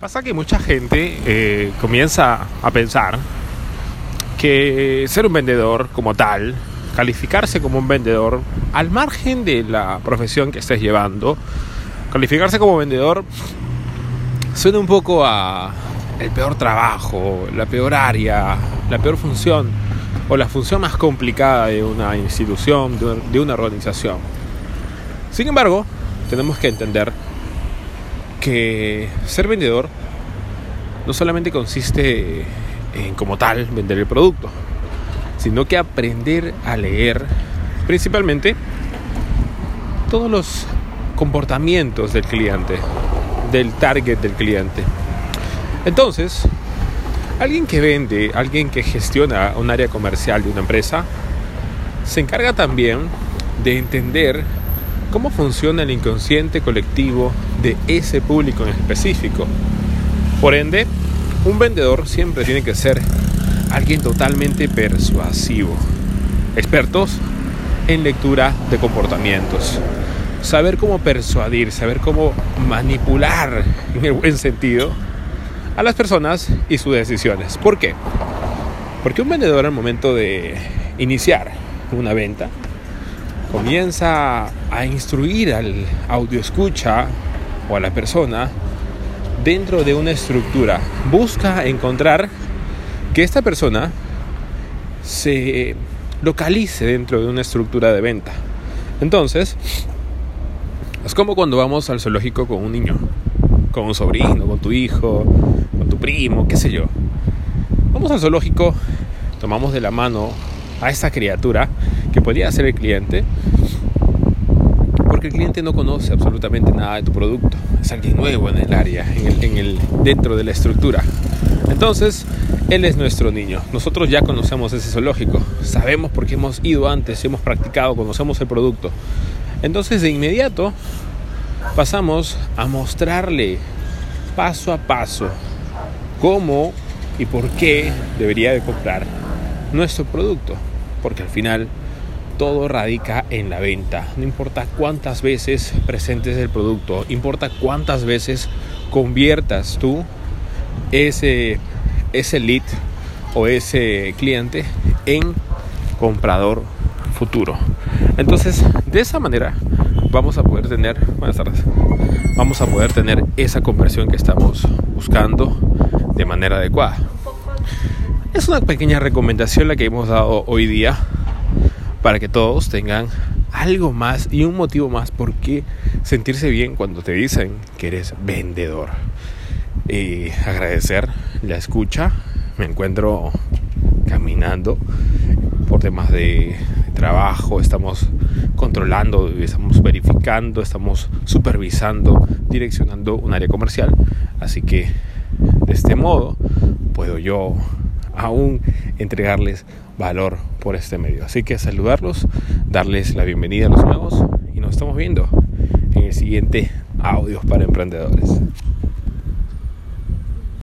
Pasa que mucha gente eh, comienza a pensar que ser un vendedor como tal, calificarse como un vendedor, al margen de la profesión que estés llevando, calificarse como vendedor suena un poco a el peor trabajo, la peor área, la peor función o la función más complicada de una institución, de una organización. Sin embargo, tenemos que entender que ser vendedor no solamente consiste en como tal vender el producto, sino que aprender a leer principalmente todos los comportamientos del cliente, del target del cliente. Entonces, alguien que vende, alguien que gestiona un área comercial de una empresa, se encarga también de entender cómo funciona el inconsciente colectivo de ese público en específico. Por ende, un vendedor siempre tiene que ser alguien totalmente persuasivo. Expertos en lectura de comportamientos. Saber cómo persuadir, saber cómo manipular en el buen sentido a las personas y sus decisiones. ¿Por qué? Porque un vendedor al momento de iniciar una venta comienza a instruir al audio escucha o a la persona dentro de una estructura. Busca encontrar que esta persona se localice dentro de una estructura de venta. Entonces, es como cuando vamos al zoológico con un niño, con un sobrino, con tu hijo, con tu primo, qué sé yo. Vamos al zoológico, tomamos de la mano a esta criatura que podría ser el cliente, porque el cliente no conoce absolutamente nada de tu producto, es alguien nuevo en el área, en el, dentro de la estructura. Entonces, él es nuestro niño. Nosotros ya conocemos ese zoológico, sabemos porque hemos ido antes, hemos practicado, conocemos el producto. Entonces, de inmediato pasamos a mostrarle paso a paso cómo y por qué debería de comprar nuestro producto porque al final todo radica en la venta. No importa cuántas veces presentes el producto, importa cuántas veces conviertas tú ese, ese lead o ese cliente en comprador futuro. Entonces, de esa manera vamos a poder tener, buenas tardes, vamos a poder tener esa conversión que estamos buscando de manera adecuada. Es una pequeña recomendación la que hemos dado hoy día para que todos tengan algo más y un motivo más por qué sentirse bien cuando te dicen que eres vendedor. Y agradecer la escucha. Me encuentro caminando por temas de trabajo, estamos controlando, estamos verificando, estamos supervisando, direccionando un área comercial. Así que de este modo puedo yo aún entregarles valor por este medio. Así que saludarlos, darles la bienvenida a los nuevos y nos estamos viendo en el siguiente Audios para Emprendedores.